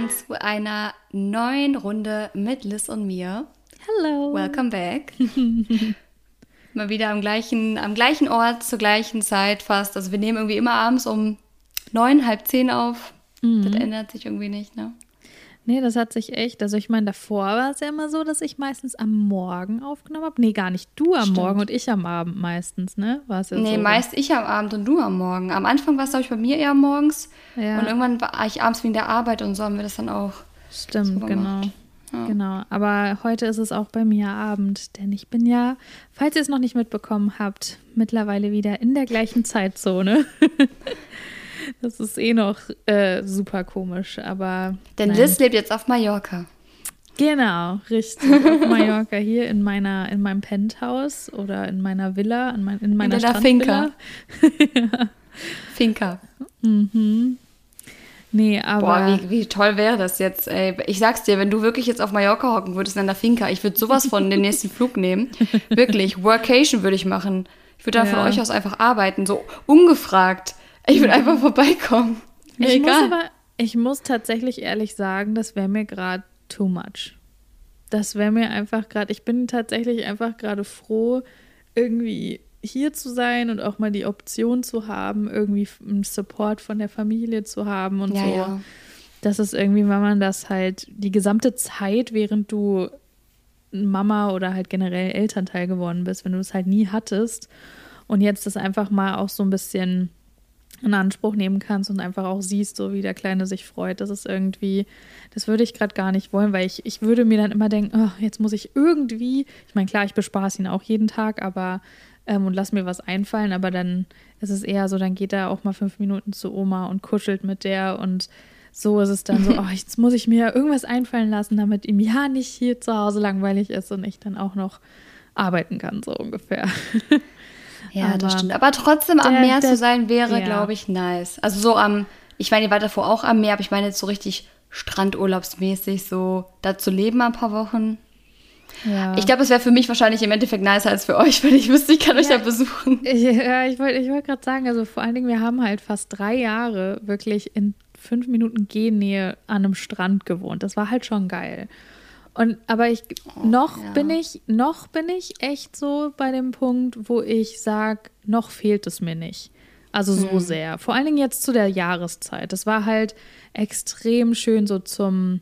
willkommen zu einer neuen Runde mit Liz und mir. Hello. Welcome back. Mal wieder am gleichen, am gleichen Ort, zur gleichen Zeit fast. Also wir nehmen irgendwie immer abends um neun, halb zehn auf. Mhm. Das ändert sich irgendwie nicht, ne? Nee, das hat sich echt. Also ich meine, davor war es ja immer so, dass ich meistens am Morgen aufgenommen habe. Nee, gar nicht. Du am Stimmt. Morgen und ich am Abend meistens, ne? War es ja Nee, so. meist ich am Abend und du am Morgen. Am Anfang war es, glaube ich, bei mir eher morgens. Ja. Und irgendwann war ich abends wegen der Arbeit und so haben wir das dann auch. Stimmt, so genau. Ja. Genau. Aber heute ist es auch bei mir Abend, denn ich bin ja, falls ihr es noch nicht mitbekommen habt, mittlerweile wieder in der gleichen Zeitzone. das ist eh noch äh, super komisch, aber. Denn nein. Liz lebt jetzt auf Mallorca. Genau, richtig. Auf Mallorca hier in meiner, in meinem Penthouse oder in meiner Villa, in, mein, in meiner deiner Strandvilla. Finca. Nee, aber Boah, wie, wie toll wäre das jetzt, ey. Ich sag's dir, wenn du wirklich jetzt auf Mallorca hocken würdest in der Finca, ich würde sowas von den nächsten Flug nehmen. Wirklich, Workation würde ich machen. Ich würde da von Ja. euch aus einfach arbeiten, so ungefragt. Ich würde einfach vorbeikommen. Mir ich muss egal. aber, ich muss tatsächlich ehrlich sagen, das wäre mir gerade too much. Das wäre mir einfach gerade, ich bin tatsächlich einfach gerade froh, irgendwie hier zu sein und auch mal die Option zu haben, irgendwie einen Support von der Familie zu haben und ja, so. ja. Das ist irgendwie, wenn man das halt die gesamte Zeit, während du Mama oder halt generell Elternteil geworden bist, wenn du es halt nie hattest und jetzt das einfach mal auch so ein bisschen in Anspruch nehmen kannst und einfach auch siehst, so wie der Kleine sich freut. Das ist irgendwie, das würde ich gerade gar nicht wollen, weil ich, ich würde mir dann immer denken, oh, jetzt muss ich irgendwie, ich meine, klar, ich bespaß ihn auch jeden Tag, aber ähm, und lass mir was einfallen, aber dann ist es eher so, dann geht er auch mal fünf Minuten zu Oma und kuschelt mit der und so ist es dann so, oh, jetzt muss ich mir irgendwas einfallen lassen, damit ihm ja nicht hier zu Hause langweilig ist und ich dann auch noch arbeiten kann, so ungefähr. Ja, das Aber stimmt. Aber trotzdem am der- Meer der- zu sein, wäre, ja. glaube ich, nice. Also so am, ich meine, ihr wart davor auch am Meer, aber ich meine jetzt so richtig strandurlaubsmäßig, so da zu leben ein paar Wochen. Ja. Ich glaube, es wäre für mich wahrscheinlich im Endeffekt nicer als für euch, wenn ich wüsste, ich kann euch Ja. da besuchen. Ja, ich wollte ich wollt gerade sagen, also vor allen Dingen, wir haben halt fast drei Jahre wirklich in fünf Minuten Gehennähe an einem Strand gewohnt. Das war halt schon geil. Und aber ich noch ja. bin ich, noch bin ich echt so bei dem Punkt, wo ich sage, noch fehlt es mir nicht. Also so sehr. Vor allen Dingen jetzt zu der Jahreszeit. Das war halt extrem schön so zum,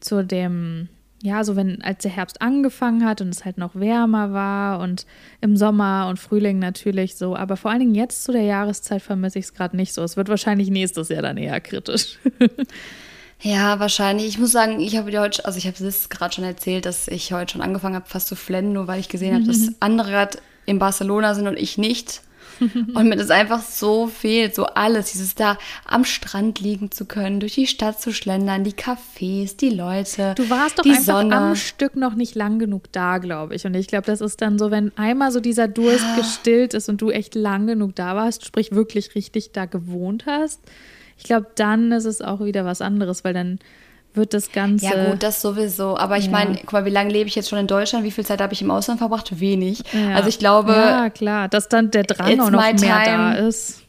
zu dem, ja, so wenn, als der Herbst angefangen hat und es halt noch wärmer war und im Sommer und Frühling natürlich so. Aber vor allen Dingen jetzt zu der Jahreszeit vermisse ich es gerade nicht so. Es wird wahrscheinlich nächstes Jahr dann eher kritisch. Ja, wahrscheinlich. Ich muss sagen, ich habe dir heute, also ich habe es gerade schon erzählt, dass ich heute schon angefangen habe, fast zu flennen, nur weil ich gesehen habe, dass andere gerade in Barcelona sind und ich nicht. Und mir das einfach so fehlt, so alles, dieses da am Strand liegen zu können, durch die Stadt zu schlendern, die Cafés, die Leute, Du warst doch die einfach Sonne. am Stück noch nicht lang genug da, glaube ich. Und ich glaube, das ist dann so, wenn einmal so dieser Durst gestillt ist und du echt lang genug da warst, sprich wirklich richtig da gewohnt hast, ich glaube, dann ist es auch wieder was anderes, weil dann wird das Ganze. Ja gut, das sowieso. Aber ich Ja. meine, guck mal, wie lange lebe ich jetzt schon in Deutschland? Wie viel Zeit habe ich im Ausland verbracht? Wenig. Ja. Also ich glaube, Ja, klar, dass dann der Drang auch noch mehr time. da ist.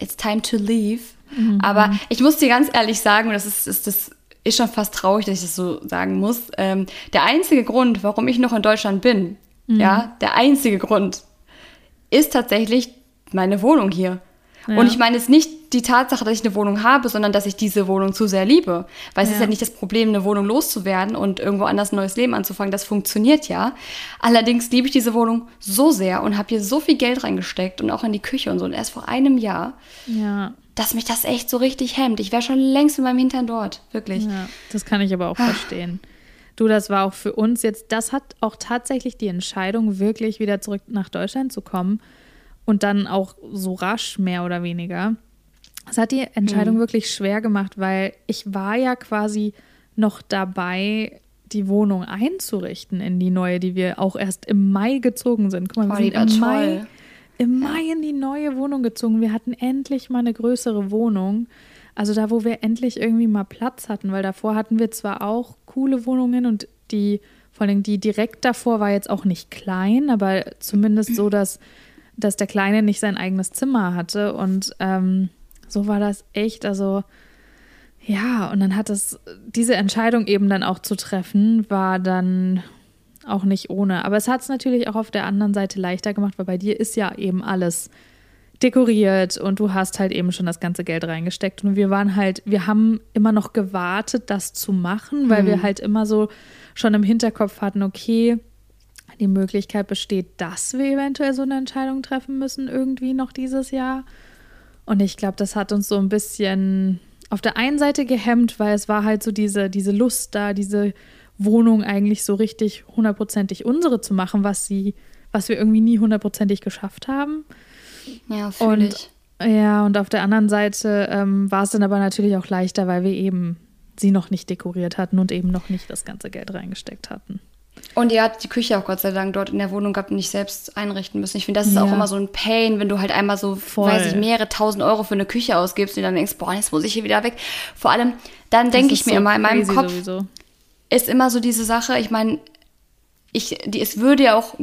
it's time to leave. Mhm. Aber ich muss dir ganz ehrlich sagen, und das ist, ist, das ist schon fast traurig, dass ich das so sagen muss. Ähm, der einzige Grund, warum ich noch in Deutschland bin, Mhm. ja, der einzige Grund, ist tatsächlich meine Wohnung hier. Ja. Und ich meine jetzt nicht die Tatsache, dass ich eine Wohnung habe, sondern dass ich diese Wohnung zu sehr liebe. Weil es ist Ja. nicht das Problem, eine Wohnung loszuwerden und irgendwo anders ein neues Leben anzufangen. Das funktioniert ja. Allerdings liebe ich diese Wohnung so sehr und habe hier so viel Geld reingesteckt und auch in die Küche und so. Und erst vor einem Jahr, Ja, dass mich das echt so richtig hemmt. Ich wäre schon längst mit meinem Hintern dort. Wirklich. ja, das kann ich aber auch Ah. verstehen. Du, das war auch für uns jetzt, das hat auch tatsächlich die Entscheidung, wirklich wieder zurück nach Deutschland zu kommen und dann auch so rasch mehr oder weniger. Das hat die Entscheidung Mhm. wirklich schwer gemacht, weil ich war ja quasi noch dabei, die Wohnung einzurichten in die neue, die wir auch erst im Mai gezogen sind. Guck mal, wir Oh, die sind im Mai, toll. im Mai in die neue Wohnung gezogen. Wir hatten endlich mal eine größere Wohnung. Also da, wo wir endlich irgendwie mal Platz hatten, weil davor hatten wir zwar auch coole Wohnungen und die, vor allem die direkt davor war jetzt auch nicht klein, aber zumindest so, dass, dass der Kleine nicht sein eigenes Zimmer hatte. Und ähm, so war das echt, also Ja, und dann hat es, diese Entscheidung eben dann auch zu treffen, war dann auch nicht ohne. Aber es hat es natürlich auch auf der anderen Seite leichter gemacht, weil bei dir ist ja eben alles dekoriert und du hast halt eben schon das ganze Geld reingesteckt. Und wir waren halt, wir haben immer noch gewartet, das zu machen, weil mhm. wir halt immer so schon im Hinterkopf hatten, okay, die Möglichkeit besteht, dass wir eventuell so eine Entscheidung treffen müssen, irgendwie noch dieses Jahr. Und ich glaube, das hat uns so ein bisschen auf der einen Seite gehemmt, weil es war halt so diese, diese Lust da, diese Wohnung eigentlich so richtig hundertprozentig unsere zu machen, was sie, was wir irgendwie nie hundertprozentig geschafft haben. Ja, fühle ich. Ja, und auf der anderen Seite ähm, war es dann aber natürlich auch leichter, weil wir eben sie noch nicht dekoriert hatten und eben noch nicht das ganze Geld reingesteckt hatten. Und ihr habt die Küche auch Gott sei Dank dort in der Wohnung gehabt und nicht selbst einrichten müssen. Ich finde, das ist ja. auch immer so ein Pain, wenn du halt einmal so, Voll. weiß ich, mehrere tausend Euro für eine Küche ausgibst und dann denkst, boah, jetzt muss ich hier wieder weg. Vor allem, dann denke ich mir so immer in meinem Kopf, sowieso. ist immer so diese Sache, ich meine, ich, die, es würde ja auch,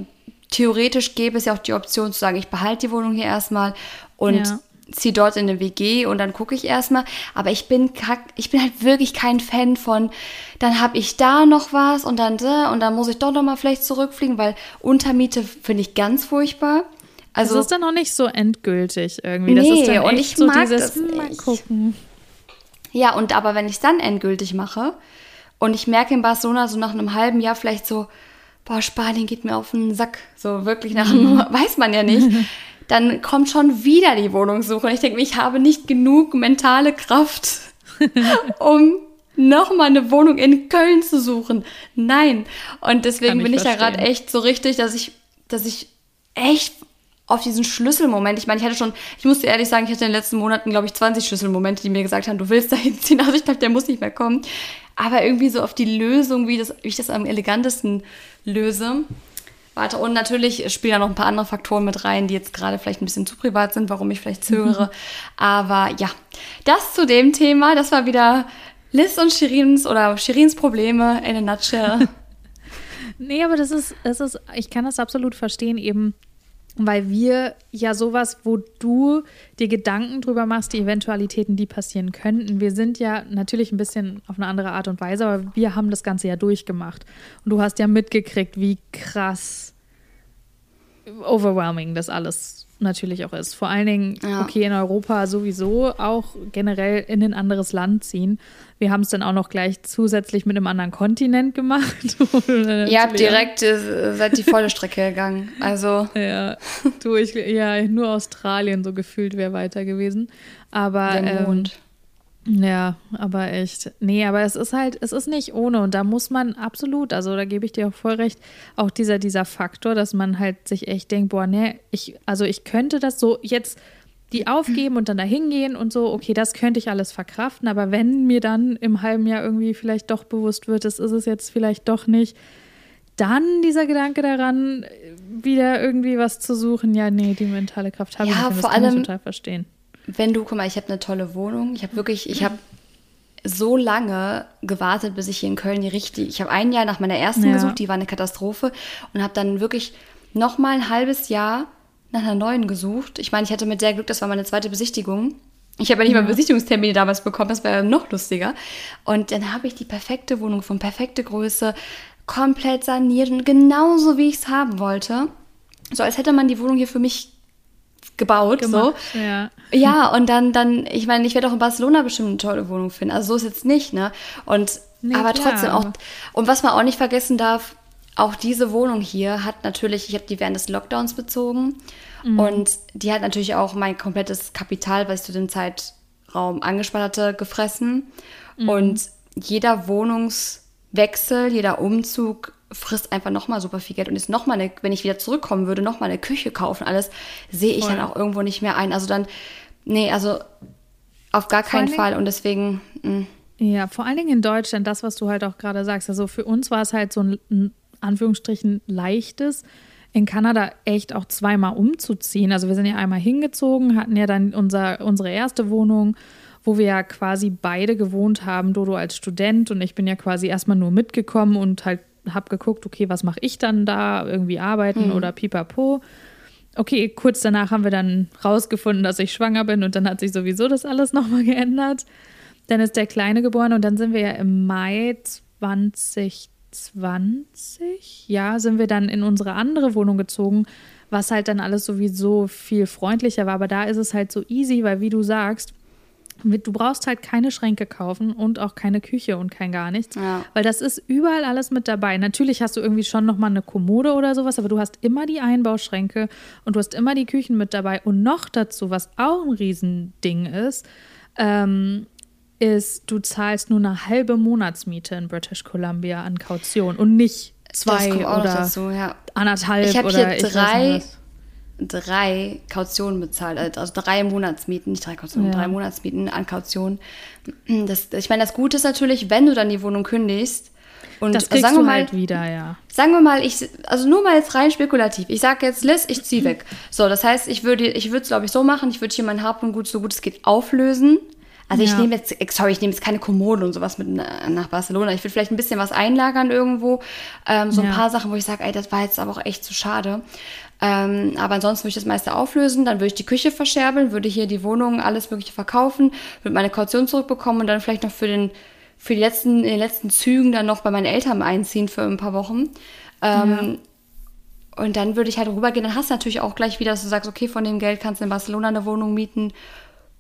theoretisch gäbe es ja auch die Option zu sagen, ich behalte die Wohnung hier erstmal und ja ziehe dort in eine WG und dann gucke ich erstmal. Aber ich bin kack, ich bin halt wirklich kein Fan von, dann habe ich da noch was und dann und dann muss ich doch noch mal vielleicht zurückfliegen, weil Untermiete finde ich ganz furchtbar. Also das ist dann noch nicht so endgültig irgendwie. Das nee, ist dann und ich so mag dieses, das hm, mal gucken. Ja, und aber wenn ich es dann endgültig mache und ich merke in Barcelona so nach einem halben Jahr vielleicht so, boah, Spanien geht mir auf den Sack, so wirklich nach einem, weiß man ja nicht. dann kommt schon wieder die Wohnungssuche. Und ich denke, ich habe nicht genug mentale Kraft, um nochmal eine Wohnung in Köln zu suchen. Nein. Und deswegen bin ich verstehen. da gerade echt so richtig, dass ich, dass ich echt auf diesen Schlüsselmoment, ich meine, ich hatte schon, ich muss dir ehrlich sagen, ich hatte in den letzten Monaten, glaube ich, 20 Schlüsselmomente, die mir gesagt haben, du willst da hinziehen. Also ich dachte, der muss nicht mehr kommen. Aber irgendwie so auf die Lösung, wie, das, wie ich das am elegantesten löse, Warte, und natürlich spielen da noch ein paar andere Faktoren mit rein, die jetzt gerade vielleicht ein bisschen zu privat sind, warum ich vielleicht zögere. Aber ja, das zu dem Thema. Das war wieder Liz und Shirins oder Shirins Probleme in a nutshell. nee, aber das ist, das ist, ich kann das absolut verstehen, eben weil wir ja sowas, wo du dir Gedanken drüber machst, die Eventualitäten, die passieren könnten. Wir sind ja natürlich ein bisschen auf eine andere Art und Weise, aber wir haben das Ganze ja durchgemacht. Und du hast ja mitgekriegt, wie krass overwhelming das alles natürlich auch ist. Vor allen Dingen, ja. okay, in Europa sowieso auch generell in ein anderes Land ziehen. Wir haben es dann auch noch gleich zusätzlich mit einem anderen Kontinent gemacht. Ihr habt direkt äh, seid die volle Strecke gegangen. Also. Ja, du, ich, ja, nur Australien so gefühlt wäre weiter gewesen. Aber. Der Mond. Ähm, ja, aber echt. Nee, aber es ist halt, es ist nicht ohne und da muss man absolut, also da gebe ich dir auch voll recht, auch dieser, dieser Faktor, dass man halt sich echt denkt, boah, nee, ich, also ich könnte das so jetzt die aufgeben und dann da hingehen und so, okay, das könnte ich alles verkraften, aber wenn mir dann im halben Jahr irgendwie vielleicht doch bewusst wird, das ist es jetzt vielleicht doch nicht, dann dieser Gedanke daran, wieder irgendwie was zu suchen, ja, nee, die mentale Kraft habe ja, ich nicht, das vor kann allem, ich total verstehen wenn du, guck mal, ich habe eine tolle Wohnung. Ich habe wirklich, ich habe so lange gewartet, bis ich hier in Köln die richtige. Ich habe ein Jahr nach meiner ersten ja. gesucht, die war eine Katastrophe und habe dann wirklich noch mal ein halbes Jahr nach einer neuen gesucht. Ich meine, ich hatte mit sehr Glück, das war meine zweite Besichtigung. Ich habe ja nicht mal Besichtigungstermine damals bekommen, das wäre ja noch lustiger. Und dann habe ich die perfekte Wohnung von perfekte Größe, komplett saniert und genauso wie ich es haben wollte. So als hätte man die Wohnung hier für mich gebaut. Gemacht, so. Ja. ja, und dann, dann, ich meine, ich werde auch in Barcelona bestimmt eine tolle Wohnung finden. Also so ist jetzt nicht, ne? Und nee, aber klar. trotzdem auch. Und was man auch nicht vergessen darf, auch diese Wohnung hier hat natürlich, ich habe die während des Lockdowns bezogen. Mhm. Und die hat natürlich auch mein komplettes Kapital, was ich zu dem Zeitraum angespart hatte, gefressen. Mhm. Und jeder Wohnungswechsel, jeder Umzug frisst einfach nochmal super viel Geld und ist nochmal eine, wenn ich wieder zurückkommen würde, nochmal eine Küche kaufen, alles, sehe ich Voll. dann auch irgendwo nicht mehr ein. Also dann, nee, also auf gar keinen Fall und deswegen. Mh. Mm. Ja, vor allen Dingen in Deutschland, das, was du halt auch gerade sagst. Also für uns war es halt so ein, ein Anführungsstrichen leichtes, in Kanada echt auch zweimal umzuziehen. Also wir sind ja einmal hingezogen, hatten ja dann unser, unsere erste Wohnung, wo wir ja quasi beide gewohnt haben, Dodo als Student und ich bin ja quasi erstmal nur mitgekommen und halt habe geguckt, okay, was mache ich dann da? Irgendwie arbeiten mhm. oder pipapo. Okay, kurz danach haben wir dann rausgefunden, dass ich schwanger bin und dann hat sich sowieso das alles nochmal geändert. Dann ist der Kleine geboren und dann sind wir ja im Mai 2020, ja, sind wir dann in unsere andere Wohnung gezogen, was halt dann alles sowieso viel freundlicher war. Aber da ist es halt so easy, weil wie du sagst, du brauchst halt keine Schränke kaufen und auch keine Küche und kein gar nichts, ja. weil das ist überall alles mit dabei. Natürlich hast du irgendwie schon noch mal eine Kommode oder sowas, aber du hast immer die Einbauschränke und du hast immer die Küchen mit dabei und noch dazu, was auch ein Riesending ist, ähm, ist, du zahlst nur eine halbe Monatsmiete in British Columbia an Kaution und nicht zwei oder dazu, ja. anderthalb ich oder hier drei drei Kautionen bezahlt, also, also drei Monatsmieten, nicht drei Kautionen, ja. drei Monatsmieten an Kaution. Das, ich meine, das Gute ist natürlich, wenn du dann die Wohnung kündigst, und das kriegst sagen wir mal, halt wieder, ja. Sagen wir mal, ich, also nur mal jetzt rein spekulativ. Ich sage jetzt, Liz, ich ziehe weg. So, das heißt, ich würde, ich würde es glaube ich so machen. Ich würde hier mein Hab und Gut so gut es geht auflösen. Also ja. ich nehme jetzt, sorry, ich nehme jetzt keine Kommode und sowas mit nach Barcelona. Ich würde vielleicht ein bisschen was einlagern irgendwo. Ähm, so ja. ein paar Sachen, wo ich sage, ey, das war jetzt aber auch echt zu schade. Ähm, aber ansonsten würde ich das meiste auflösen, dann würde ich die Küche verscherbeln, würde hier die Wohnung, alles Mögliche verkaufen, würde meine Kaution zurückbekommen und dann vielleicht noch für den für die letzten, in den letzten Zügen dann noch bei meinen Eltern einziehen für ein paar Wochen. Ähm, ja. Und dann würde ich halt rübergehen. Dann hast du natürlich auch gleich wieder, dass du sagst, okay, von dem Geld kannst du in Barcelona eine Wohnung mieten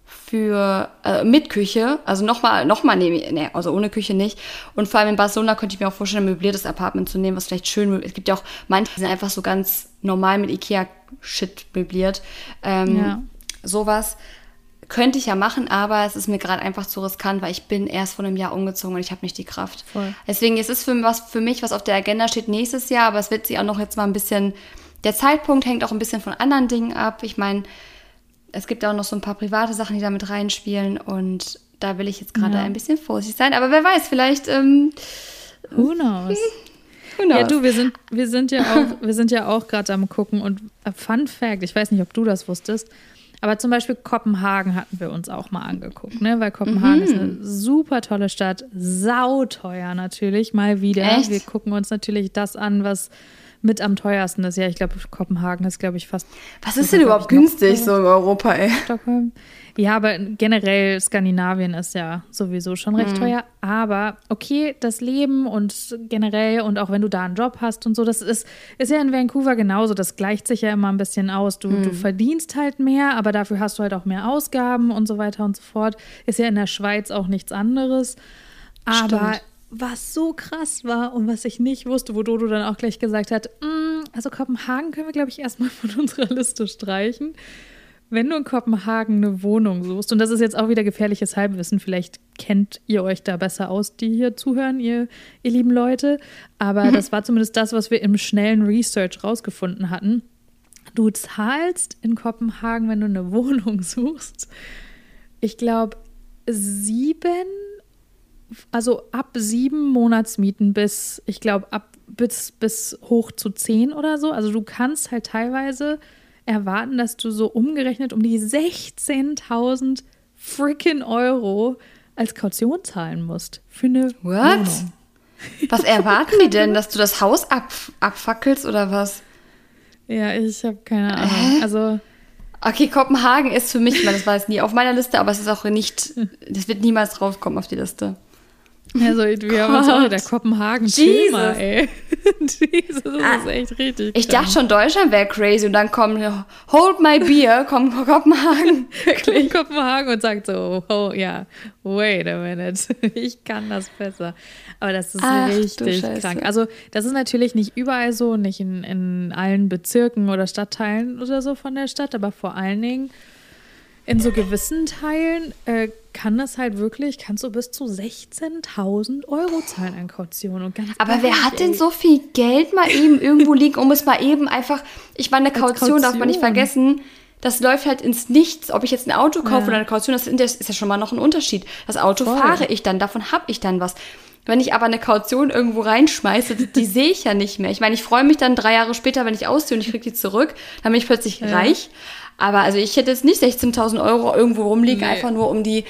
für äh, mit Küche, also nochmal, nochmal nehme ich, nee, also ohne Küche nicht. Und vor allem in Barcelona könnte ich mir auch vorstellen, ein möbliertes Apartment zu nehmen, was vielleicht schön, es gibt ja auch manche, die sind einfach so ganz normal mit Ikea-Shit möbliert. Ähm, ja. Sowas könnte ich ja machen, aber es ist mir gerade einfach zu riskant, weil ich bin erst vor einem Jahr umgezogen und ich habe nicht die Kraft. Voll. Deswegen ist es für, was, für mich, was auf der Agenda steht, nächstes Jahr, aber es wird sich auch noch jetzt mal ein bisschen, der Zeitpunkt hängt auch ein bisschen von anderen Dingen ab. Ich meine, es gibt auch noch so ein paar private Sachen, die da mit reinspielen und da will ich jetzt gerade ja. ein bisschen vorsichtig sein. Aber wer weiß, vielleicht. Ähm, Who knows? Knows? Ja, du, wir sind, wir sind ja auch, wir sind ja auch gerade am gucken und äh, Fun Fact, ich weiß nicht, ob du das wusstest, aber zum Beispiel Kopenhagen hatten wir uns auch mal angeguckt, ne? Weil Kopenhagen mhm. ist eine super tolle Stadt, sauteuer natürlich, mal wieder. Echt? Wir gucken uns natürlich das an, was mit am teuersten ist. Ja, ich glaube, Kopenhagen ist, glaube ich, fast. Was ist denn überhaupt günstig so in Europa, ey? Stockholm. Ja, aber generell Skandinavien ist ja sowieso schon recht mhm. teuer. Aber okay, das Leben und generell und auch wenn du da einen Job hast und so, das ist, ist ja in Vancouver genauso. Das gleicht sich ja immer ein bisschen aus. Du, mhm. du verdienst halt mehr, aber dafür hast du halt auch mehr Ausgaben und so weiter und so fort. Ist ja in der Schweiz auch nichts anderes. Aber Stimmt was so krass war und was ich nicht wusste, wo Dodo dann auch gleich gesagt hat, mm, also Kopenhagen können wir, glaube ich, erstmal von unserer Liste streichen. Wenn du in Kopenhagen eine Wohnung suchst, und das ist jetzt auch wieder gefährliches Halbwissen, vielleicht kennt ihr euch da besser aus, die hier zuhören, ihr, ihr lieben Leute, aber mhm. das war zumindest das, was wir im schnellen Research rausgefunden hatten. Du zahlst in Kopenhagen, wenn du eine Wohnung suchst, ich glaube, sieben also ab sieben Monatsmieten bis, ich glaube, ab bis, bis hoch zu zehn oder so. Also du kannst halt teilweise erwarten, dass du so umgerechnet um die 16.000 freaking Euro als Kaution zahlen musst für eine What? Wohnung. Was erwarten die denn, dass du das Haus ab, abfackelst oder was? Ja, ich habe keine Ahnung. Äh? Also Okay, Kopenhagen ist für mich, das war jetzt nie auf meiner Liste, aber es ist auch nicht, das wird niemals draufkommen auf die Liste. Also, wir Gott. haben uns auch wieder Kopenhagen Thema, ey. Jesus, das ah, ist echt richtig. Ich dachte schon, Deutschland wäre crazy und dann kommt Hold my beer, kommt Kopenhagen. Wirklich. Kopenhagen und sagt so, oh ja, wait a minute, ich kann das besser. Aber das ist Ach, richtig krank. Also, das ist natürlich nicht überall so, nicht in, in allen Bezirken oder Stadtteilen oder so von der Stadt, aber vor allen Dingen in so gewissen Teilen äh, kann das halt wirklich, kannst du bis zu 16.000 Euro zahlen an Kaution. Und ganz Aber wer hat denn so viel Geld mal eben irgendwo liegen, um es mal eben einfach, ich meine, eine Kaution, Kaution, darf man nicht vergessen, das läuft halt ins Nichts. Ob ich jetzt ein Auto kaufe ja. oder eine Kaution, das ist ja schon mal noch ein Unterschied. Das Auto Voll. fahre ich dann, davon habe ich dann was. Wenn ich aber eine Kaution irgendwo reinschmeiße, die, die sehe ich ja nicht mehr. Ich meine, ich freue mich dann drei Jahre später, wenn ich ausziehe und ich kriege die zurück, dann bin ich plötzlich ja. reich. Aber also ich hätte jetzt nicht 16.000 Euro irgendwo rumliegen, nee. einfach nur um die,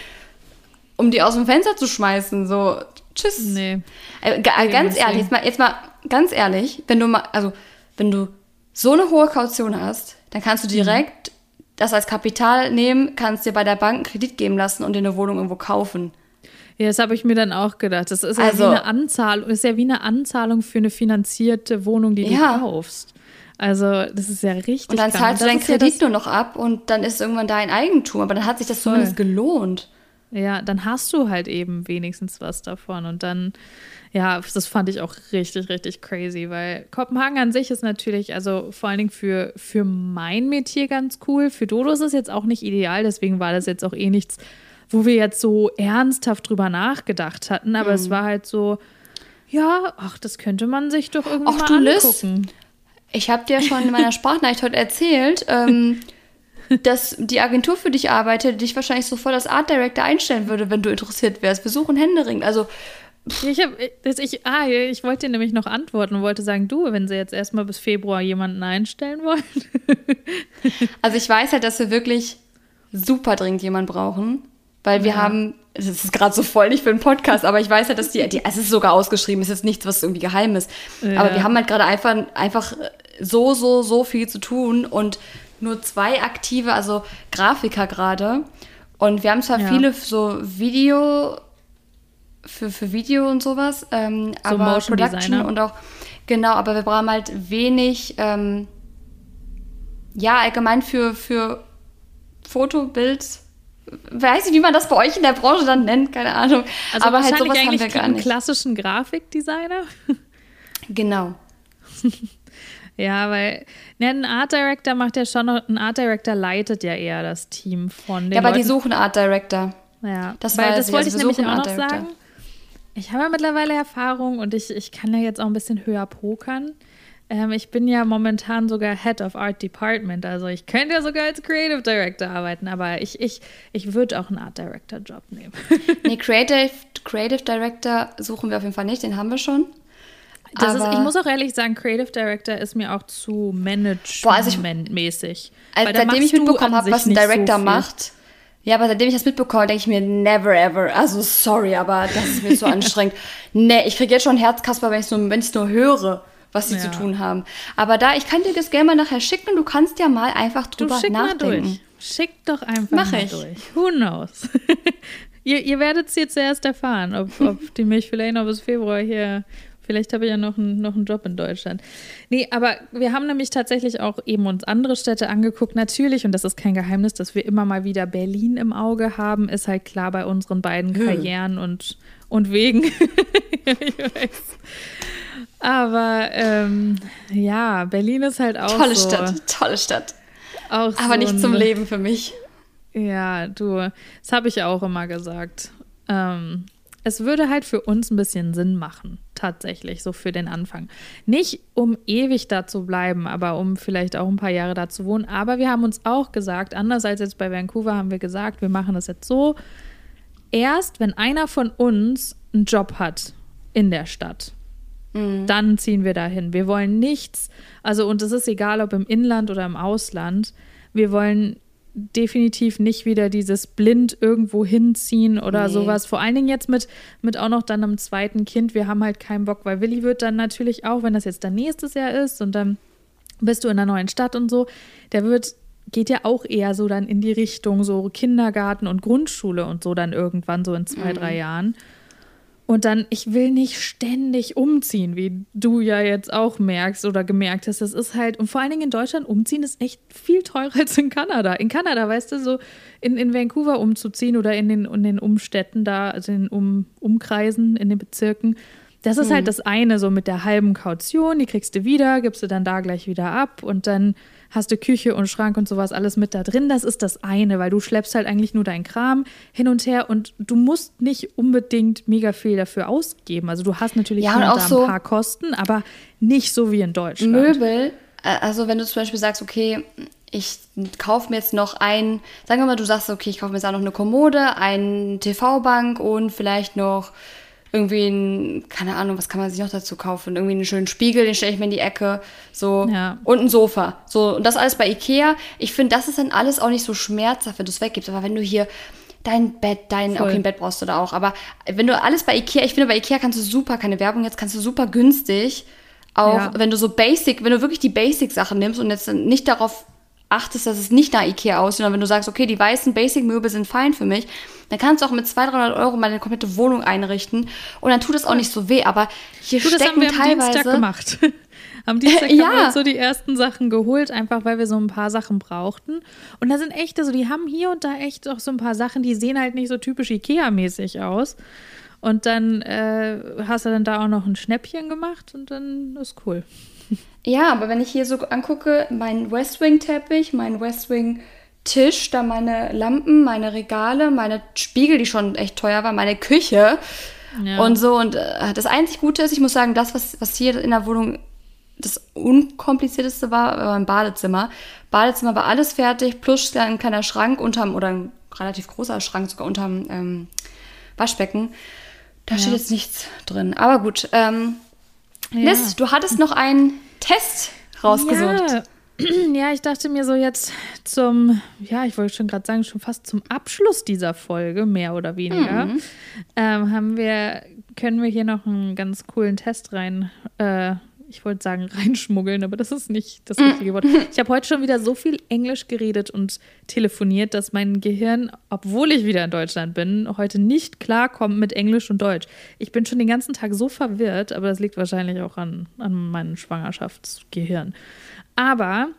um die aus dem Fenster zu schmeißen. So, tschüss. Nee. Äh, ganz ehrlich, jetzt mal, jetzt mal ganz ehrlich, wenn du mal, also wenn du so eine hohe Kaution hast, dann kannst du mhm. direkt mhm. das als Kapital nehmen, kannst dir bei der Bank einen Kredit geben lassen und dir eine Wohnung irgendwo kaufen. Ja, das habe ich mir dann auch gedacht. Das ist also, ja wie eine Anzahlung, ist ja wie eine Anzahlung für eine finanzierte Wohnung, die ja. du kaufst. Also, das ist ja richtig. Und dann zahlst du deinen Kredit ja nur noch ab und dann ist irgendwann dein Eigentum. Aber dann hat sich das voll. zumindest gelohnt. Ja, dann hast du halt eben wenigstens was davon. Und dann, ja, das fand ich auch richtig, richtig crazy, weil Kopenhagen an sich ist natürlich, also vor allen Dingen für, für mein Metier ganz cool. Für Dodo ist es jetzt auch nicht ideal, deswegen war das jetzt auch eh nichts, wo wir jetzt so ernsthaft drüber nachgedacht hatten. Aber mhm. es war halt so, ja, ach, das könnte man sich doch irgendwie ach, mal angucken. Liz, ich habe dir schon in meiner Sprachnachricht heute erzählt, ähm, dass die Agentur für dich arbeitet, dich wahrscheinlich sofort als Art Director einstellen würde, wenn du interessiert wärst. Wir suchen Händering. Also. Ich, hab, ich, ah, ich wollte dir nämlich noch antworten und wollte sagen, du, wenn sie jetzt erstmal bis Februar jemanden einstellen wollen. also ich weiß halt, dass wir wirklich super dringend jemanden brauchen, weil wir ja. haben, es ist gerade so voll nicht für einen Podcast, aber ich weiß halt, dass die, die es ist sogar ausgeschrieben, es ist nichts, was irgendwie geheim ist. Ja. Aber wir haben halt gerade einfach, einfach so, so, so viel zu tun und nur zwei aktive, also Grafiker gerade. Und wir haben zwar ja. viele so Video, für, für Video und sowas, ähm, so aber Motion Production Designer. und auch, genau, aber wir brauchen halt wenig, ähm, ja, allgemein für, für Foto, Bild, weiß ich, wie man das bei euch in der Branche dann nennt, keine Ahnung. Also aber halt sowas haben wir gar nicht. klassischen Grafikdesigner? Genau. Ja, weil ne, ein Art Director macht ja schon, ein Art Director leitet ja eher das Team von den Ja, aber Leuten. die suchen Art Director. Ja, das, weil, das wollte also ich nämlich auch noch sagen. Ich habe ja mittlerweile Erfahrung und ich, ich kann ja jetzt auch ein bisschen höher pokern. Ähm, ich bin ja momentan sogar Head of Art Department, also ich könnte ja sogar als Creative Director arbeiten, aber ich, ich, ich würde auch einen Art Director Job nehmen. nee, Creative, Creative Director suchen wir auf jeden Fall nicht, den haben wir schon. Das ist, ich muss auch ehrlich sagen, Creative Director ist mir auch zu Management-mäßig. Also seitdem ich mitbekommen habe, was ein Director so macht, ja, aber seitdem ich das mitbekomme, denke ich mir, never ever. Also sorry, aber das ist mir so anstrengend. Nee, ich kriege jetzt schon Herzkasper, wenn ich es nur, nur höre, was sie ja. zu tun haben. Aber da, ich kann dir das gerne mal nachher schicken und du kannst ja mal einfach drüber du, schick nachdenken. Mal durch. Schick doch einfach Mach mal ich. durch. Who knows? ihr, ihr werdet es jetzt zuerst erfahren, ob, ob die vielleicht noch bis Februar hier Vielleicht habe ich ja noch, ein, noch einen Job in Deutschland. Nee, aber wir haben nämlich tatsächlich auch eben uns andere Städte angeguckt. Natürlich, und das ist kein Geheimnis, dass wir immer mal wieder Berlin im Auge haben, ist halt klar bei unseren beiden hm. Karrieren und, und Wegen. Aber ähm, ja, Berlin ist halt auch. Tolle so, Stadt, tolle Stadt. Auch aber so nicht zum Leben für mich. Ja, du, das habe ich auch immer gesagt. Ähm, es würde halt für uns ein bisschen Sinn machen, tatsächlich, so für den Anfang. Nicht um ewig da zu bleiben, aber um vielleicht auch ein paar Jahre da zu wohnen. Aber wir haben uns auch gesagt, anders als jetzt bei Vancouver, haben wir gesagt, wir machen das jetzt so. Erst wenn einer von uns einen Job hat in der Stadt, mhm. dann ziehen wir dahin. Wir wollen nichts, also und es ist egal, ob im Inland oder im Ausland, wir wollen definitiv nicht wieder dieses blind irgendwo hinziehen oder nee. sowas. Vor allen Dingen jetzt mit, mit auch noch dann einem zweiten Kind. Wir haben halt keinen Bock, weil Willi wird dann natürlich auch, wenn das jetzt dann nächstes Jahr ist und dann bist du in einer neuen Stadt und so, der wird geht ja auch eher so dann in die Richtung so Kindergarten und Grundschule und so dann irgendwann so in zwei, mhm. drei Jahren. Und dann, ich will nicht ständig umziehen, wie du ja jetzt auch merkst oder gemerkt hast. Das ist halt, und vor allen Dingen in Deutschland, umziehen ist echt viel teurer als in Kanada. In Kanada, weißt du, so in, in Vancouver umzuziehen oder in den, in den Umstädten da, also in den um, Umkreisen, in den Bezirken, das ist halt hm. halt das eine, so mit der halben Kaution, die kriegst du wieder, gibst du dann da gleich wieder ab und dann hast du Küche und Schrank und sowas alles mit da drin. Das ist das eine, weil du schleppst halt eigentlich nur deinen Kram hin und her und du musst nicht unbedingt mega viel dafür ausgeben. Also du hast natürlich ja, auch da so ein paar Kosten, aber nicht so wie in Deutschland. Möbel, äh, also wenn du zum Beispiel sagst, okay, ich kaufe mir jetzt noch ein, sagen wir mal, du sagst, okay, ich kaufe mir jetzt auch noch eine Kommode, eine TV-Bank und vielleicht noch irgendwie ein, keine Ahnung, was kann man sich noch dazu kaufen? Irgendwie einen schönen Spiegel, den stelle ich mir in die Ecke, so ja. und ein Sofa. So, und das alles bei Ikea. Ich finde, das ist dann alles auch nicht so schmerzhaft, wenn du es weggibst. Aber wenn du hier dein Bett, dein, Voll. okay, ein Bett brauchst du da auch, aber wenn du alles bei Ikea, ich finde, bei Ikea kannst du super, keine Werbung jetzt, kannst du super günstig, auch ja. wenn du so basic, wenn du wirklich die Basic-Sachen nimmst und jetzt nicht darauf achtest, dass es nicht nach Ikea aussieht, sondern wenn du sagst, okay, die weißen Basic-Möbel sind fein für mich, dann kannst du auch mit 200, 300 Euro meine komplette Wohnung einrichten und dann tut es auch nicht so weh. Aber hier du, stecken das haben wir teilweise. Am Dienstag gemacht. Am Dienstag ja. haben wir uns so die ersten Sachen geholt, einfach weil wir so ein paar Sachen brauchten. Und da sind echt, also die haben hier und da echt auch so ein paar Sachen, die sehen halt nicht so typisch Ikea-mäßig aus. Und dann äh, hast du dann da auch noch ein Schnäppchen gemacht und dann ist cool. Ja, aber wenn ich hier so angucke, mein Westwing-Teppich, mein Westwing-Tisch, da meine Lampen, meine Regale, meine Spiegel, die schon echt teuer waren, meine Küche ja. und so. Und äh, das einzig Gute ist, ich muss sagen, das, was, was hier in der Wohnung das unkomplizierteste war, war mein Badezimmer. Badezimmer war alles fertig, plus ein kleiner Schrank unterm, oder ein relativ großer Schrank sogar unterm ähm, Waschbecken. Da ja. steht jetzt nichts drin. Aber gut. Ähm, ja. Liz, du hattest noch einen Test rausgesucht. Ja. Ja, ich dachte mir so jetzt zum, ja, ich wollte schon gerade sagen, schon fast zum Abschluss dieser Folge, mehr oder weniger, mhm. ähm, haben wir, können wir hier noch einen ganz coolen Test rein äh, ich wollte sagen reinschmuggeln, aber das ist nicht das mm. richtige Wort. Ich habe heute schon wieder so viel Englisch geredet und telefoniert, dass mein Gehirn, obwohl ich wieder in Deutschland bin, heute nicht klarkommt mit Englisch und Deutsch. Ich bin schon den ganzen Tag so verwirrt, aber das liegt wahrscheinlich auch an, an meinem Schwangerschaftsgehirn. Aber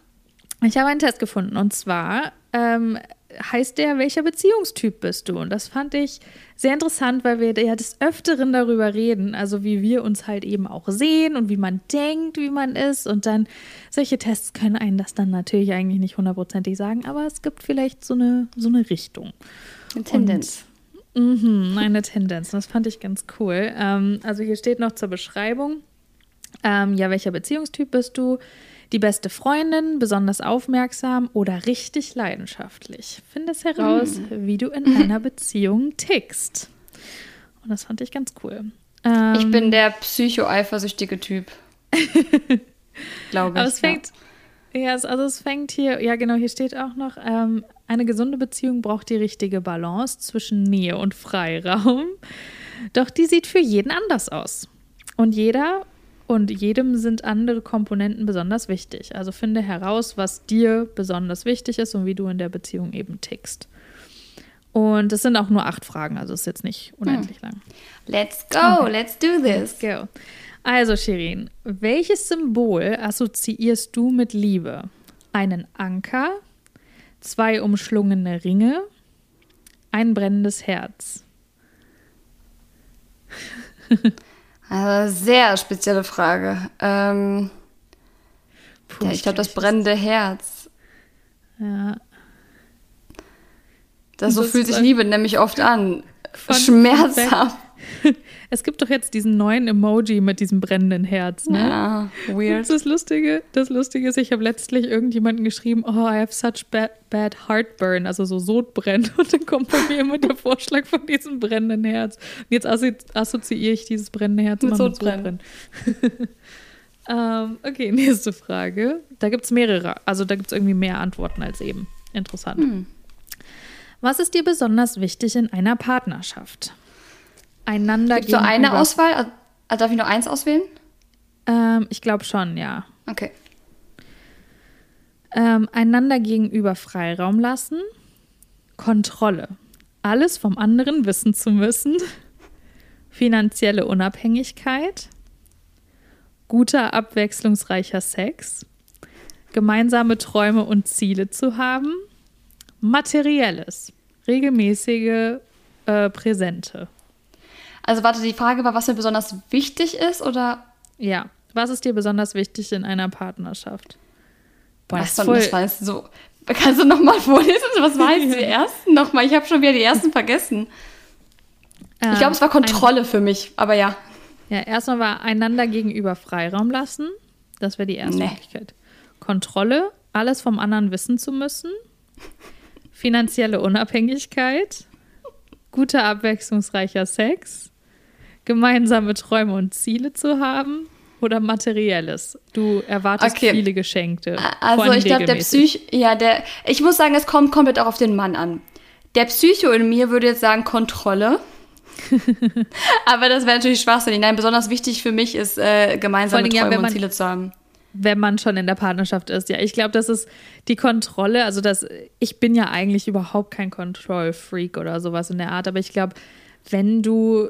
ich habe einen Test gefunden und zwar ähm, heißt der, welcher Beziehungstyp bist du? Und das fand ich sehr interessant, weil wir ja des Öfteren darüber reden, also wie wir uns halt eben auch sehen und wie man denkt, wie man ist. Und dann, solche Tests können einen das dann natürlich eigentlich nicht hundertprozentig sagen, aber es gibt vielleicht so eine, so eine Richtung. Eine Tendenz. Und, mh, eine Tendenz. Das fand ich ganz cool. Ähm, also hier steht noch zur Beschreibung, ähm, ja, welcher Beziehungstyp bist du? Die beste Freundin, besonders aufmerksam oder richtig leidenschaftlich. Finde es heraus, mhm. wie du in einer Beziehung tickst. Und das fand ich ganz cool. Ähm, ich bin der psycho-eifersüchtige Typ. Glaube ich. Aber es fängt, ja. ja. also es fängt hier, ja genau, hier steht auch noch, ähm, eine gesunde Beziehung braucht die richtige Balance zwischen Nähe und Freiraum. Doch die sieht für jeden anders aus. Und jeder und jedem sind andere Komponenten besonders wichtig. Also finde heraus, was dir besonders wichtig ist und wie du in der Beziehung eben tickst. Und es sind auch nur acht Fragen, also ist jetzt nicht unendlich hm. lang. Let's go, okay. let's do this. Let's go. Also, Shirin, welches Symbol assoziierst du mit Liebe? Einen Anker, zwei umschlungene Ringe, ein brennendes Herz. Also sehr spezielle Frage. Ähm, Puh, ja, ich glaube, das brennende Herz. Ja. Das, so fühlt sich Liebe nämlich oft an. Schmerzhaft. Es gibt doch jetzt diesen neuen Emoji mit diesem brennenden Herz, ne? Ja, weird. Das Lustige, das Lustige ist, ich habe letztlich irgendjemanden geschrieben, oh, I have such bad, bad heartburn, also so Sodbrennen. Und dann kommt bei mir immer der Vorschlag von diesem brennenden Herz. Und jetzt assoziiere ich dieses brennende Herz mit Sodbrennen. ähm, okay, nächste Frage. Da gibt es mehrere, also da gibt es irgendwie mehr Antworten als eben. Interessant. Hm. Was ist dir besonders wichtig in einer Partnerschaft? Einander Gibt so eine Auswahl? Also, darf ich nur eins auswählen? Ähm, ich glaube schon, ja. Okay. Ähm, einander gegenüber Freiraum lassen. Kontrolle. Alles vom anderen wissen zu müssen. Finanzielle Unabhängigkeit. Guter, abwechslungsreicher Sex. Gemeinsame Träume und Ziele zu haben. Materielles. Regelmäßige äh, Präsente. Also warte, die Frage war, was mir besonders wichtig ist, oder? Ja. Was ist dir besonders wichtig in einer Partnerschaft? Boah, das, voll... das war so. Kannst du nochmal vorlesen? Was war jetzt die ersten nochmal? Ich habe schon wieder die ersten vergessen. Ähm, ich glaube, es war Kontrolle ein... für mich, aber ja. Ja, erstmal war einander gegenüber Freiraum lassen. Das wäre die erste nee. Möglichkeit. Kontrolle, alles vom anderen wissen zu müssen. Finanzielle Unabhängigkeit. Guter, abwechslungsreicher Sex gemeinsame Träume und Ziele zu haben oder materielles? Du erwartest okay. viele Geschenke. Also ich glaube, der Psych, ja, der, ich muss sagen, es kommt komplett auch auf den Mann an. Der Psycho in mir würde jetzt sagen Kontrolle. Aber das wäre natürlich schwachsinnig. Nein, besonders wichtig für mich ist, äh, gemeinsame Träume ja, und Ziele zu haben. wenn man schon in der Partnerschaft ist. Ja, ich glaube, das ist die Kontrolle. Also, das, ich bin ja eigentlich überhaupt kein Control-Freak oder sowas in der Art, aber ich glaube, wenn du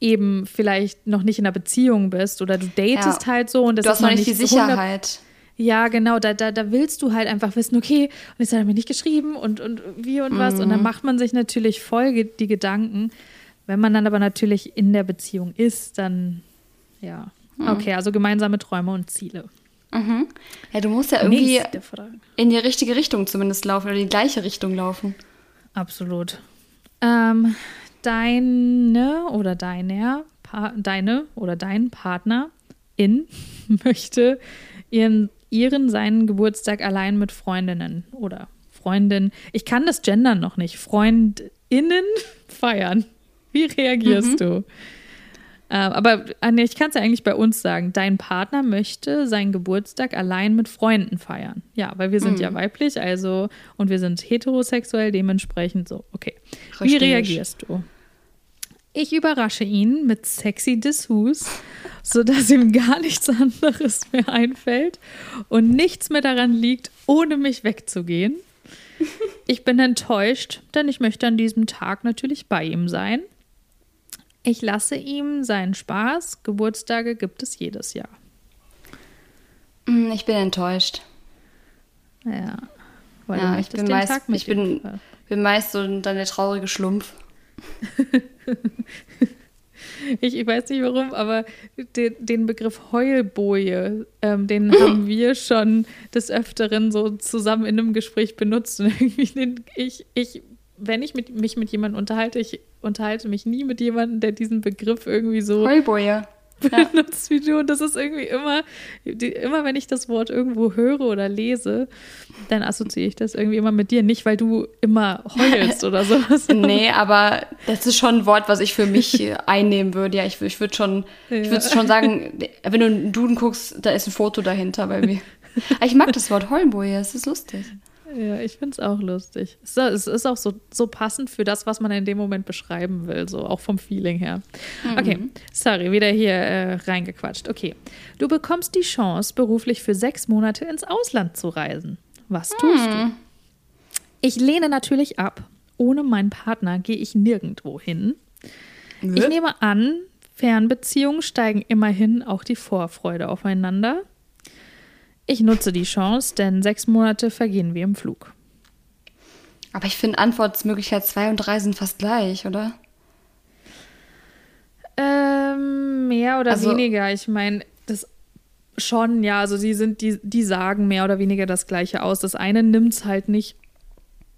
eben vielleicht noch nicht in einer Beziehung bist oder du datest ja. halt so und das du hast ist noch nicht die Sicherheit. Ja, genau, da, da, da willst du halt einfach wissen, okay, und jetzt hat er mir nicht geschrieben und, und wie und was. Mhm. Und dann mhm. macht man sich natürlich voll die Gedanken. Wenn man dann aber natürlich in der Beziehung ist, dann ja. Mhm. Okay, also gemeinsame Träume und Ziele. Mhm. Ja, du musst ja irgendwie in die richtige Richtung zumindest laufen oder die gleiche Richtung laufen. Absolut. Ähm, deine oder deiner, deine oder dein Partner in möchte ihren, ihren seinen Geburtstag allein mit Freundinnen oder Freundin. Ich kann das gendern noch nicht. Freundinnen feiern. Wie reagierst mhm. du? Ähm, aber Anja, ich kann es ja eigentlich bei uns sagen. Dein Partner möchte seinen Geburtstag allein mit Freunden feiern. Ja, weil wir sind mhm. ja weiblich, also und wir sind heterosexuell, dementsprechend so. Okay. Richtig. Wie reagierst du? Ich überrasche ihn mit sexy Dessous, sodass ihm gar nichts anderes mehr einfällt und nichts mehr daran liegt, ohne mich wegzugehen. Ich bin enttäuscht, denn ich möchte an diesem Tag natürlich bei ihm sein. Ich lasse ihm seinen Spaß. Geburtstage gibt es jedes Jahr. Mm, ich bin enttäuscht. Ja. Weil ja, ich bin meist, Tag ich bin, bin meist so dann der traurige Schlumpf. ich, ich, weiß nicht warum, aber den, den Begriff Heulboje, ähm, den haben wir schon des Öfteren so zusammen in einem Gespräch benutzt. Und irgendwie den, ich, ich wenn ich mit, mich mit jemandem unterhalte, ich unterhalte mich nie mit jemandem, der diesen Begriff irgendwie so Heulboje benutzt ja. wie du. Und das ist irgendwie immer, die, immer wenn ich das Wort irgendwo höre oder lese, dann assoziiere ich das irgendwie immer mit dir. Nicht, weil du immer heulst oder sowas. nee, aber das ist schon ein Wort, was ich für mich einnehmen würde. Ja, ich, ich würde schon, ja. ich würde schon sagen, wenn du einen Duden guckst, da ist ein Foto dahinter bei mir. Aber ich mag das Wort Heulboje, es ist lustig. Ja, ich finde es auch lustig. Es ist auch so, so passend für das, was man in dem Moment beschreiben will, so auch vom Feeling her. Mhm. Okay, sorry, wieder hier äh, reingequatscht. Okay, du bekommst die Chance, beruflich für sechs Monate ins Ausland zu reisen. Was tust mhm. du? Ich lehne natürlich ab. Ohne meinen Partner gehe ich nirgendwo hin. Ich nehme an, Fernbeziehungen steigen immerhin auch die Vorfreude aufeinander. Ich nutze die Chance, denn sechs Monate vergehen wie im Flug. Aber ich finde Antwortmöglichkeit 2 und 3 sind fast gleich, oder? Ähm, mehr oder also, weniger. Ich meine, das schon, ja, also sie sind, die, die sagen mehr oder weniger das Gleiche aus. Das eine nimmt es halt nicht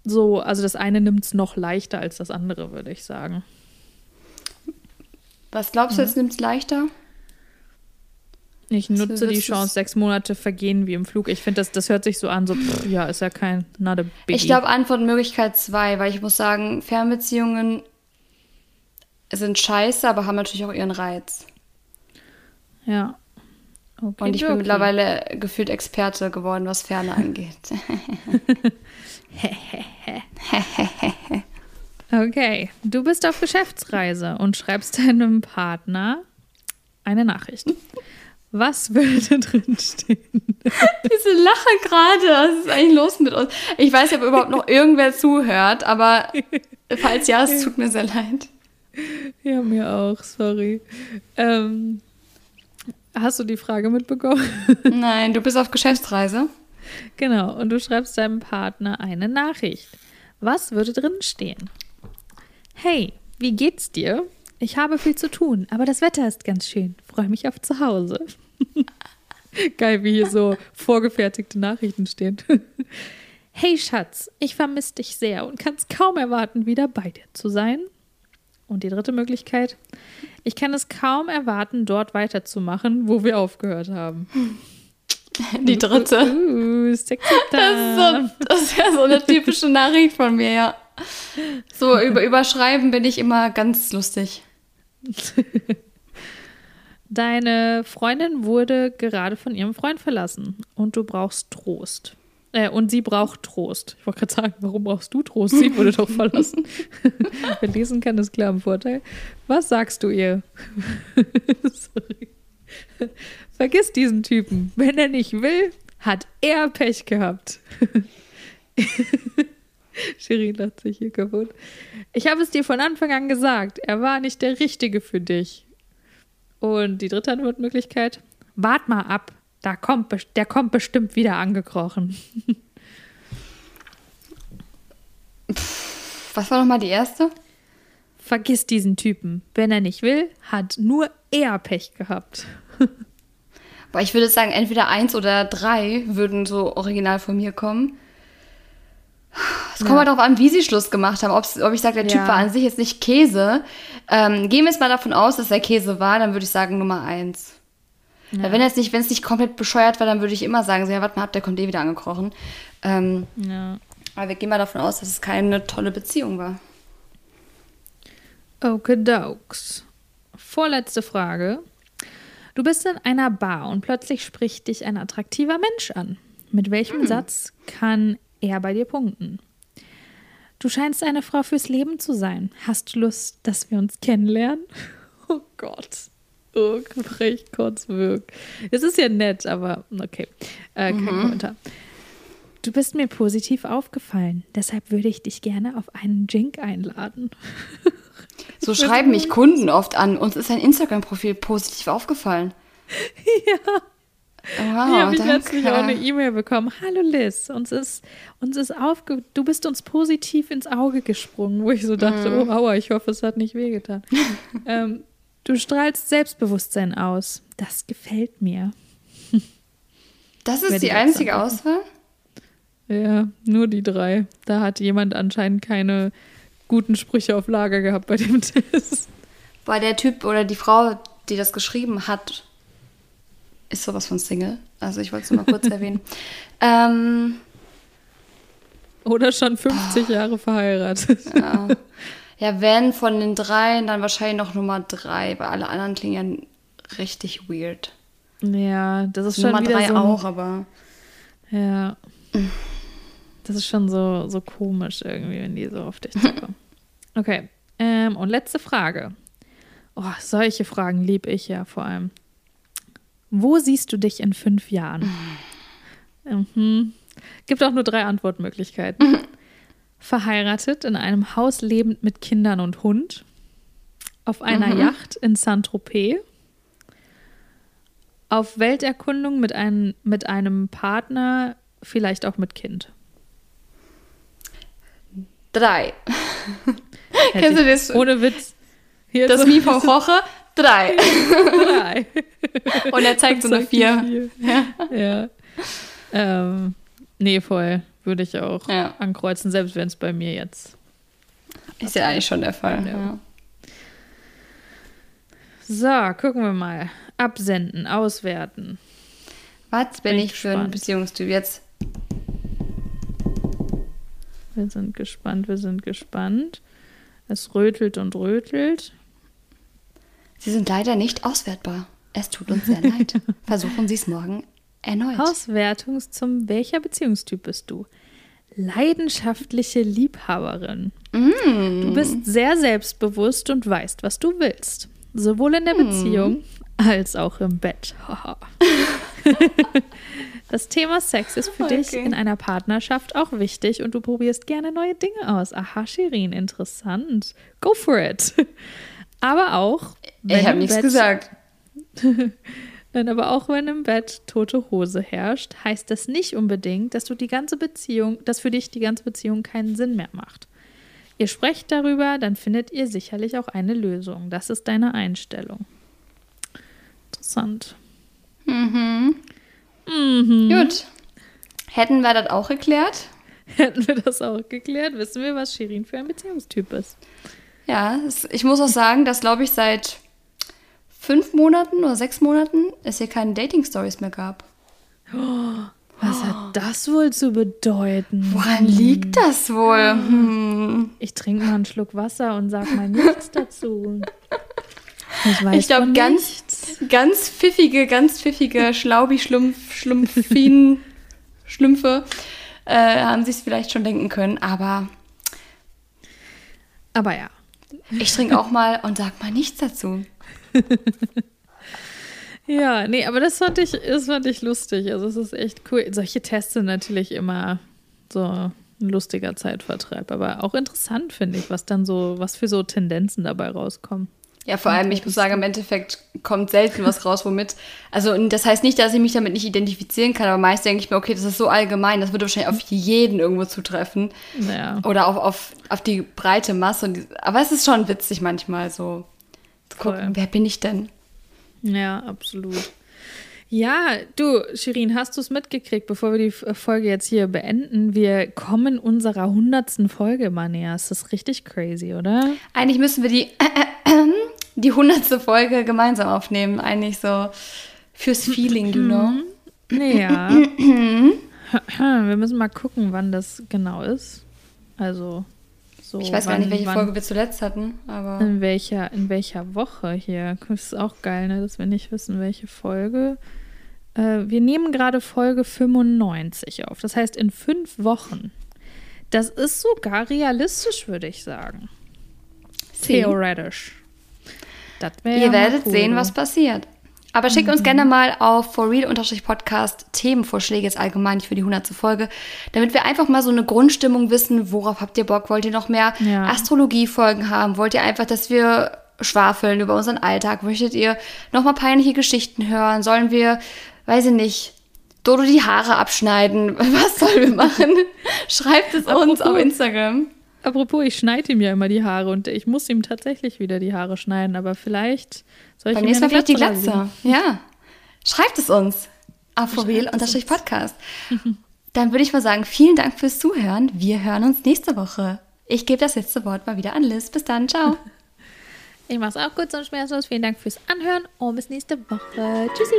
so, also das eine nimmt es noch leichter als das andere, würde ich sagen. Was glaubst du, jetzt nimmt es leichter? Ich nutze die Chance, sechs Monate vergehen wie im Flug. Ich finde, das, das hört sich so an, so, pff, ja, ist ja kein, not a biggie. Ich glaube, Antwortmöglichkeit zwei, weil ich muss sagen, Fernbeziehungen sind scheiße, aber haben natürlich auch ihren Reiz. Ja. Okay, Und ich bin okay. mittlerweile gefühlt Experte geworden, was Ferne angeht. okay, du bist auf Geschäftsreise und schreibst deinem Partner eine Nachricht. Was würde drin stehen? Diese Lache gerade, was ist eigentlich los mit uns? Ich weiß nicht, ob überhaupt noch irgendwer zuhört, aber falls ja, es tut mir sehr leid. Ja, mir auch, sorry. Ähm, hast du die Frage mitbekommen? Nein, du bist auf Geschäftsreise. Genau, und du schreibst deinem Partner eine Nachricht. Was würde drin stehen? Hey, wie geht's dir? Ich habe viel zu tun, aber das Wetter ist ganz schön. Freue mich auf zu Hause. Geil, wie hier so vorgefertigte Nachrichten stehen. hey Schatz, ich vermisse dich sehr und kann es kaum erwarten, wieder bei dir zu sein. Und die dritte Möglichkeit, ich kann es kaum erwarten, dort weiterzumachen, wo wir aufgehört haben. Die dritte. Uh, uh, das, ist so, das ist ja so eine typische Nachricht von mir, ja. So über Überschreiben bin ich immer ganz lustig. Deine Freundin wurde gerade von ihrem Freund verlassen und du brauchst Trost. Äh, und sie braucht Trost. Ich wollte gerade sagen, warum brauchst du Trost? Sie wurde doch verlassen. Wer lesen kann, ist klar im Vorteil. Was sagst du ihr? Sorry. Vergiss diesen Typen. Wenn er nicht will, hat er Pech gehabt. Shirin lacht sich hier kaputt. Ich habe es dir von Anfang an gesagt, er war nicht der Richtige für dich. Und die dritte Antwortmöglichkeit, wart mal ab, da kommt, der kommt bestimmt wieder angekrochen. Was war nochmal die erste? Vergiss diesen Typen. Wenn er nicht will, hat nur er Pech gehabt. Aber ich würde sagen, entweder eins oder drei würden so original von mir kommen. Es kommt ja. halt darauf an, wie sie Schluss gemacht haben. Ob's, ob ich sage, der Typ ja. war an sich jetzt nicht Käse. Ähm, gehen wir jetzt mal davon aus, dass er Käse war, dann würde ich sagen Nummer eins. Ja. Wenn es nicht, wenn es nicht komplett bescheuert war, dann würde ich immer sagen, so, ja, warte mal ab, der kommt eh wieder angekrochen. Ähm, ja. Aber wir gehen mal davon aus, dass es keine tolle Beziehung war. Okedokes. Vorletzte Frage. Du bist in einer Bar und plötzlich spricht dich ein attraktiver Mensch an. Mit welchem hm. Satz kann er bei dir punkten? Du scheinst eine Frau fürs Leben zu sein. Hast du Lust, dass wir uns kennenlernen? Oh Gott. Oh, brech kurz wirk. Es ist ja nett, aber okay. Äh, kein mhm. Kommentar. Du bist mir positiv aufgefallen. Deshalb würde ich dich gerne auf einen Drink einladen. So schreiben mich Kunden oft an. Uns ist ein Instagram-Profil positiv aufgefallen. Ja. Wow, Hier habe ich letztlich auch eine E-Mail bekommen. Hallo Liz, uns ist, uns ist aufge du bist uns positiv ins Auge gesprungen, wo ich so dachte, mm. oh aua, ich hoffe, es hat nicht wehgetan. ähm, du strahlst Selbstbewusstsein aus. Das gefällt mir. Das ist die einzige Auswahl? Ja, nur die drei. Da hat jemand anscheinend keine guten Sprüche auf Lager gehabt bei dem Test. Weil der Typ oder die Frau, die das geschrieben hat, ist sowas von Single. Also ich wollte es nur mal kurz erwähnen. Ähm, oder schon 50 oh, Jahre verheiratet. Ja. ja, wenn von den dreien, dann wahrscheinlich noch Nummer drei, weil alle anderen klingen ja richtig weird. Ja, das ist schon Nummer wieder drei so auch, aber. Ja. Das ist schon so, so komisch irgendwie, wenn die so auf dich zukommen. Okay. Ähm, und letzte Frage. Oh, solche Fragen liebe ich ja vor allem. Wo siehst du dich in fünf Jahren? Mhm. Gibt auch nur drei Antwortmöglichkeiten. Verheiratet, in einem Haus lebend mit Kindern und Hund. Auf einer mhm. Yacht in Saint-Tropez. Auf Welterkundung mit, ein, mit einem Partner, vielleicht auch mit Kind. Drei. Kennst du das? Ohne Witz. Hier das so Mie vom Roche? Drei. Drei. Und er zeigt so eine vier. vier. Ja. ja. Ähm, nee, voll. Würde ich auch ja. ankreuzen, selbst wenn es bei mir jetzt. Ist ja eigentlich schon der Fall. Ja. So, gucken wir mal. Absenden, auswerten. Was bin, bin ich gespannt. für ein Beziehungstyp jetzt? Wir sind gespannt, wir sind gespannt. Es rötelt und rötelt. Sie sind leider nicht auswertbar. Es tut uns sehr leid. Versuchen Sie es morgen erneut. Auswertung zum welcher Beziehungstyp bist du? Leidenschaftliche Liebhaberin. Mm. Du bist sehr selbstbewusst und weißt, was du willst. Sowohl in der mm. Beziehung als auch im Bett. Das Thema Sex ist für okay. dich in einer Partnerschaft auch wichtig und du probierst gerne neue Dinge aus. Aha, Shirin, interessant. Go for it. Aber auch. Ich habe nichts gesagt. Nein, aber auch wenn im Bett tote Hose herrscht, heißt das nicht unbedingt, dass du die ganze Beziehung, dass für dich die ganze Beziehung keinen Sinn mehr macht. Ihr sprecht darüber, dann findet ihr sicherlich auch eine Lösung. Das ist deine Einstellung. Interessant. Mhm. Mhm. Gut. Hätten wir das auch geklärt? Hätten wir das auch geklärt, wissen wir, was Shirin für ein Beziehungstyp ist. Ja, ich muss auch sagen, dass, glaube ich, seit fünf Monaten oder sechs Monaten es hier keine Dating-Stories mehr gab. Oh, was hat das wohl zu bedeuten? Woran liegt das wohl? Hm. Ich trinke mal einen Schluck Wasser und sag mal nichts dazu. Ich, ich glaube, ganz, ganz pfiffige, ganz pfiffige Schlaubi-Schlumpf, Schlumpfinen, Schlümpfe äh, haben sich es vielleicht schon denken können, aber. Aber ja. Ich trinke auch mal und sag mal nichts dazu. Ja, nee, aber das fand ich, das fand ich lustig. Also es ist echt cool. Solche Tests sind natürlich immer so ein lustiger Zeitvertreib, aber auch interessant finde ich, was dann so, was für so Tendenzen dabei rauskommen. Ja, vor allem, ich muss sagen, im Endeffekt kommt selten was raus, womit. Also, das heißt nicht, dass ich mich damit nicht identifizieren kann, aber meist denke ich mir, okay, das ist so allgemein, das würde wahrscheinlich auf jeden irgendwo zutreffen. Ja. Oder auf, auf, auf die breite Masse. Die, aber es ist schon witzig manchmal so. Zu gucken, Voll. wer bin ich denn? Ja, absolut. Ja, du, Shirin, hast du es mitgekriegt, bevor wir die Folge jetzt hier beenden? Wir kommen unserer hundertsten Folge mal näher. Ist das richtig crazy, oder? Eigentlich müssen wir die, die hundertste Folge gemeinsam aufnehmen. Eigentlich so fürs Feeling, you know? Ja. wir müssen mal gucken, wann das genau ist. Also, so. Ich weiß gar wann, nicht, welche wann, Folge wir zuletzt hatten, aber. In welcher, in welcher Woche hier? Das ist auch geil, ne, dass wir nicht wissen, welche Folge. Äh, wir nehmen gerade Folge 95 auf. Das heißt, in fünf Wochen. Das ist sogar realistisch, würde ich sagen. See. Theoretisch. Ihr ja werdet cool, sehen, was passiert. Aber schickt uns gerne mal auf forreal-podcast Themenvorschläge jetzt allgemein für die 100. Folge, damit wir einfach mal so eine Grundstimmung wissen, worauf habt ihr Bock? Wollt ihr noch mehr Ja. Astrologie-Folgen haben? Wollt ihr einfach, dass wir schwafeln über unseren Alltag? Möchtet ihr noch mal peinliche Geschichten hören? Sollen wir, weiß ich nicht, Dodo die Haare abschneiden? Was sollen wir machen? Schreibt es uns Apropos- auf Instagram. Apropos, ich schneide ihm ja immer die Haare und ich muss ihm tatsächlich wieder die Haare schneiden, aber vielleicht soll ich nächsten Mal eine vielleicht die Glatze. Ja. Schreibt es uns. Auf forreal-podcast. Dann würde ich mal sagen, vielen Dank fürs Zuhören. Wir hören uns nächste Woche. Ich gebe das letzte Wort mal wieder an Liz. Bis dann. Ciao. Ich mach's auch kurz und schmerzlos. Vielen Dank fürs Anhören und bis nächste Woche. Tschüssi.